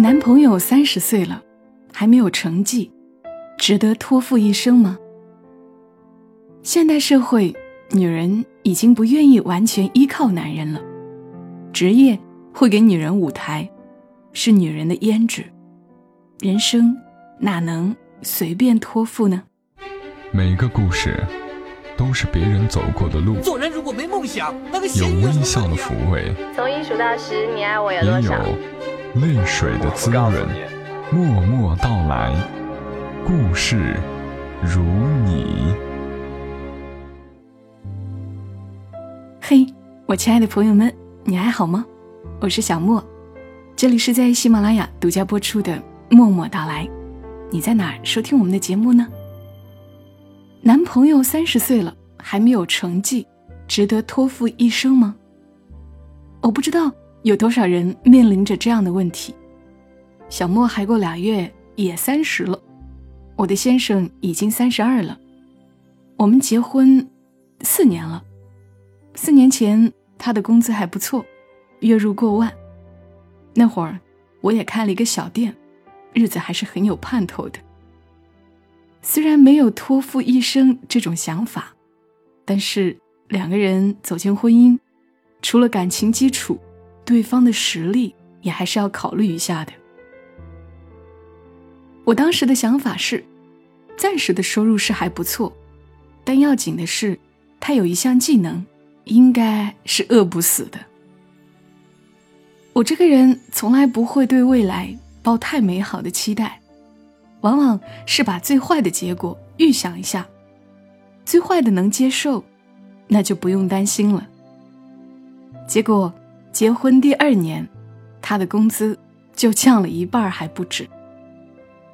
男朋友三十岁了，还没有成绩，值得托付一生吗？现代社会，女人已经不愿意完全依靠男人了。职业会给女人舞台，是女人的胭脂。人生哪能随便托付呢？每个故事都是别人走过的路。做人如果没梦想，那个有微笑的抚慰，从一数到十，你爱我有也多少？有泪水的滋润。默默到来，故事如你。嘿，我亲爱的朋友们，你还好吗？我是小莫，这里是在喜马拉雅独家播出的《默默到来》。你在哪儿收听我们的节目呢？男朋友三十岁了还没有成绩，值得托付一生吗？我不知道有多少人面临着这样的问题。小莫还过俩月也三十了，我的先生已经三十二了，我们结婚四年了。四年前他的工资还不错，月入过万。那会儿我也开了一个小店，日子还是很有盼头的。虽然没有托付一生这种想法，但是两个人走进婚姻，除了感情基础，对方的实力也还是要考虑一下的。我当时的想法是，暂时的收入是还不错，但要紧的是，他有一项技能，应该是饿不死的。我这个人从来不会对未来抱太美好的期待，往往是把最坏的结果预想一下，最坏的能接受，那就不用担心了。结果结婚第二年，他的工资就降了一半还不止。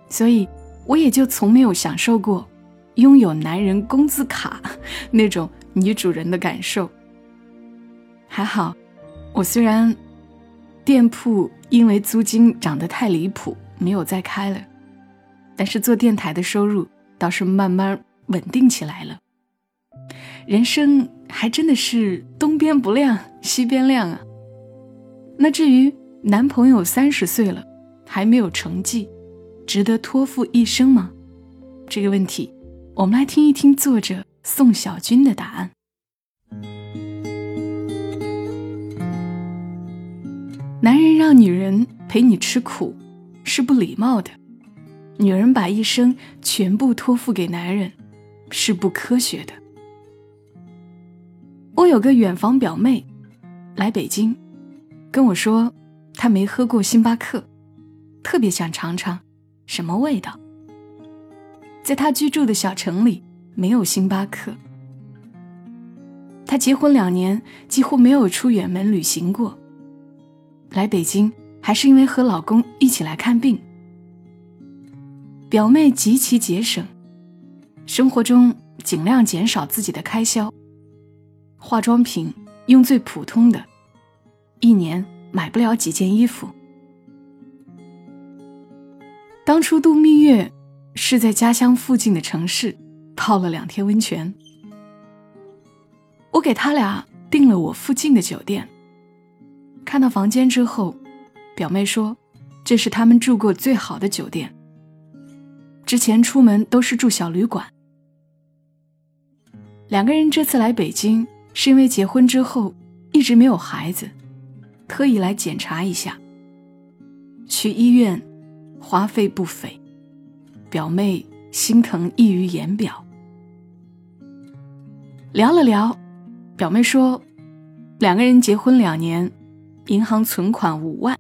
所以，我也就从没有享受过拥有男人工资卡那种女主人的感受。还好，我虽然店铺因为租金涨得太离谱，没有再开了，但是做电台的收入倒是慢慢稳定起来了。人生还真的是东边不亮西边亮啊。那至于男朋友三十岁了还没有成绩。值得托付一生吗？这个问题，我们来听一听作者宋小军的答案。男人让女人陪你吃苦，是不礼貌的；女人把一生全部托付给男人，是不科学的。我有个远房表妹，来北京，跟我说，她没喝过星巴克，特别想尝尝。什么味道？在他居住的小城里没有星巴克。他结婚两年，几乎没有出远门旅行过。来北京还是因为和老公一起来看病。表妹极其节省，生活中尽量减少自己的开销。化妆品用最普通的，一年买不了几件衣服。当初度蜜月，是在家乡附近的城市泡了两天温泉。我给他俩订了我附近的酒店。看到房间之后，表妹说，这是他们住过最好的酒店。之前出门都是住小旅馆。两个人这次来北京，是因为结婚之后一直没有孩子，特意来检查一下。去医院。花费不菲，表妹心疼溢于言表。聊了聊，表妹说，两个人结婚两年，银行存款五万。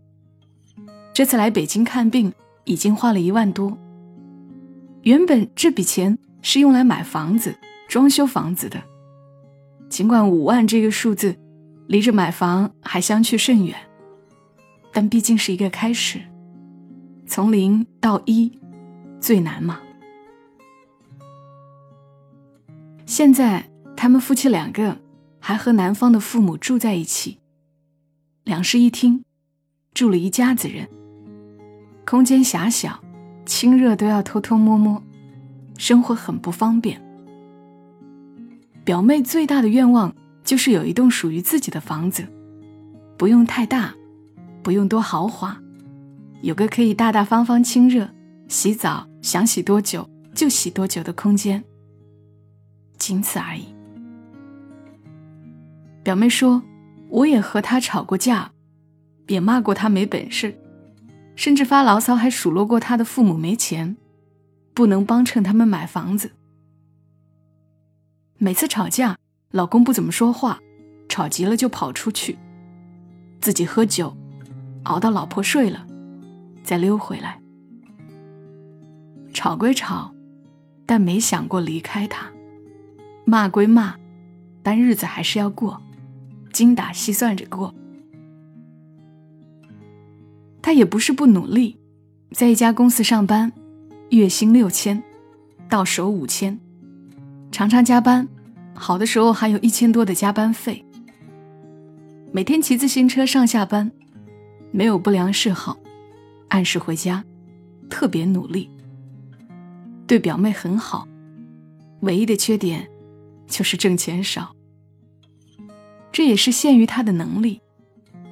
这次来北京看病，已经花了一万多。原本这笔钱是用来买房子、装修房子的。尽管五万这个数字，离着买房还相去甚远，但毕竟是一个开始。从零到一，最难嘛。现在他们夫妻两个还和男方的父母住在一起，两室一厅，住了一家子人。空间狭小，亲热都要偷偷摸摸，生活很不方便。表妹最大的愿望就是有一栋属于自己的房子，不用太大，不用多豪华。有个可以大大方方亲热、洗澡想洗多久就洗多久的空间，仅此而已。表妹说，我也和他吵过架，也骂过他没本事，甚至发牢骚还数落过他的父母没钱，不能帮衬他们买房子。每次吵架，老公不怎么说话，吵急了就跑出去，自己喝酒，熬到老婆睡了，再溜回来。吵归吵，但没想过离开他；骂归骂，但日子还是要过，精打细算着过。他也不是不努力，在一家公司上班，月薪六千，到手五千。常常加班，好的时候还有一千多的加班费。每天骑自行车上下班，没有不良嗜好，按时回家，特别努力。对表妹很好，唯一的缺点就是挣钱少。这也是限于他的能力，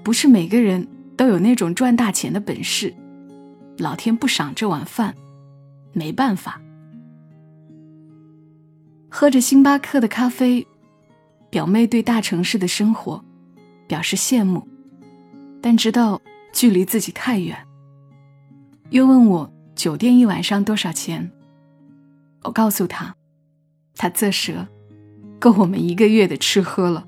不是每个人都有那种赚大钱的本事。老天不赏这碗饭，没办法。喝着星巴克的咖啡，表妹对大城市的生活表示羡慕，但知道距离自己太远。又问我酒店一晚上多少钱，我告诉她，她啧舌，够我们一个月的吃喝了。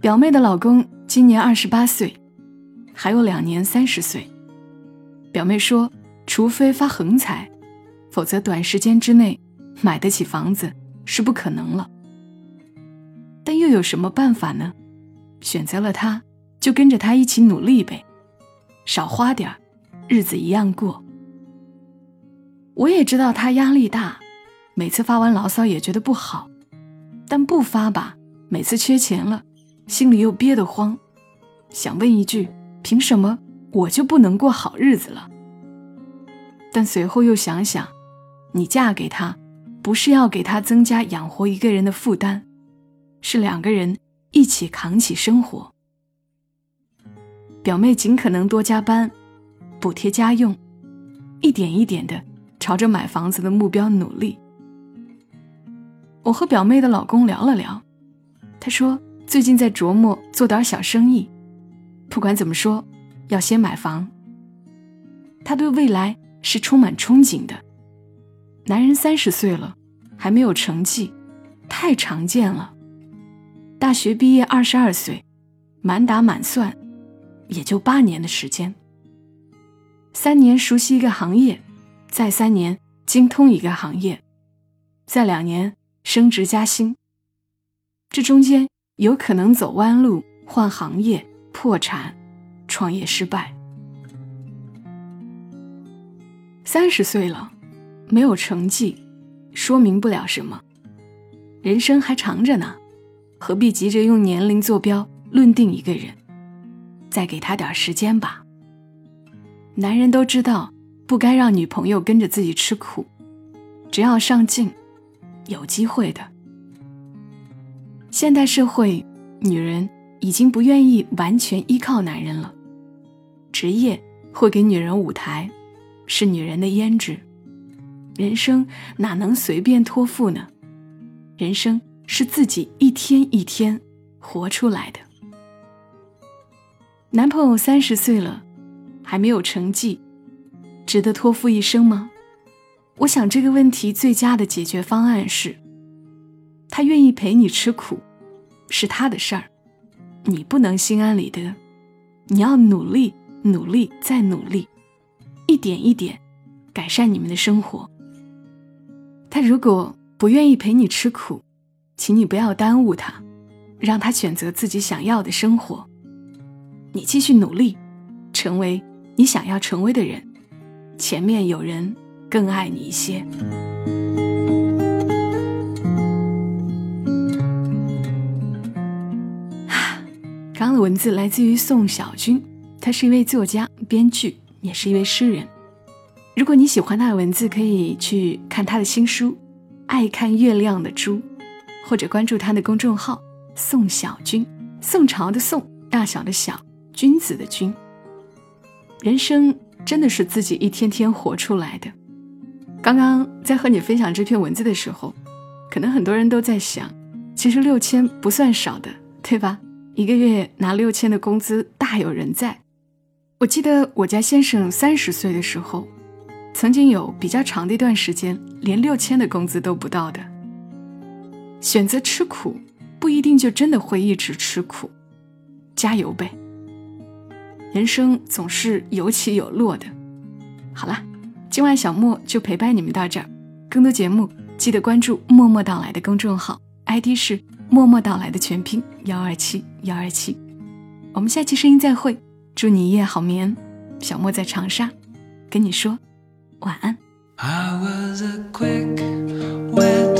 表妹的老公今年二十八岁，还有两年三十岁。表妹说，除非发横财，否则短时间之内。买得起房子是不可能了，但又有什么办法呢？选择了他，就跟着他一起努力呗，少花点日子一样过。我也知道他压力大，每次发完牢骚也觉得不好，但不发吧，每次缺钱了，心里又憋得慌，想问一句：凭什么我就不能过好日子了？但随后又想想，你嫁给他。不是要给他增加养活一个人的负担，是两个人一起扛起生活。表妹尽可能多加班，补贴家用，一点一点的朝着买房子的目标努力。我和表妹的老公聊了聊，他说最近在琢磨做点小生意，不管怎么说，要先买房。他对未来是充满憧憬的。男人三十岁了，还没有成绩，太常见了。大学毕业二十二岁，满打满算，也就八年的时间。三年熟悉一个行业，再三年精通一个行业，再两年升职加薪。这中间有可能走弯路、换行业、破产、创业失败。三十岁了。没有成绩，说明不了什么。人生还长着呢，何必急着用年龄坐标论定一个人？再给他点时间吧。男人都知道，不该让女朋友跟着自己吃苦，只要上进，有机会的。现代社会，女人已经不愿意完全依靠男人了。职业会给女人舞台，是女人的胭脂。人生哪能随便托付呢？人生是自己一天一天活出来的。男朋友三十岁了，还没有成绩，值得托付一生吗？我想这个问题最佳的解决方案是：他愿意陪你吃苦，是他的事儿，你不能心安理得。你要努力，努力再努力，一点一点改善你们的生活。他如果不愿意陪你吃苦，请你不要耽误他，让他选择自己想要的生活。你继续努力，成为你想要成为的人。前面有人更爱你一些。刚刚的文字来自于宋小军，他是一位作家、编剧，也是一位诗人。如果你喜欢他的文字，可以去看他的新书《爱看月亮的猪》，或者关注他的公众号“宋小军”，宋朝的宋，大小的小，君子的君。人生真的是自己一天天活出来的。刚刚在和你分享这篇文字的时候，可能很多人都在想，其实六千不算少的，对吧？一个月拿六千的工资大有人在。我记得我家先生三十岁的时候，曾经有比较长的一段时间，连六千的工资都不到的。选择吃苦，不一定就真的会一直吃苦，加油呗！人生总是有起有落的。好了。今晚小莫就陪伴你们到这儿，更多节目记得关注“默默到来”的公众号，ID 是“默默到来”的全拼幺二七幺二七。我们下期声音再会，祝你一夜好眠。小莫在长沙，跟你说晚安。I was a quick, wet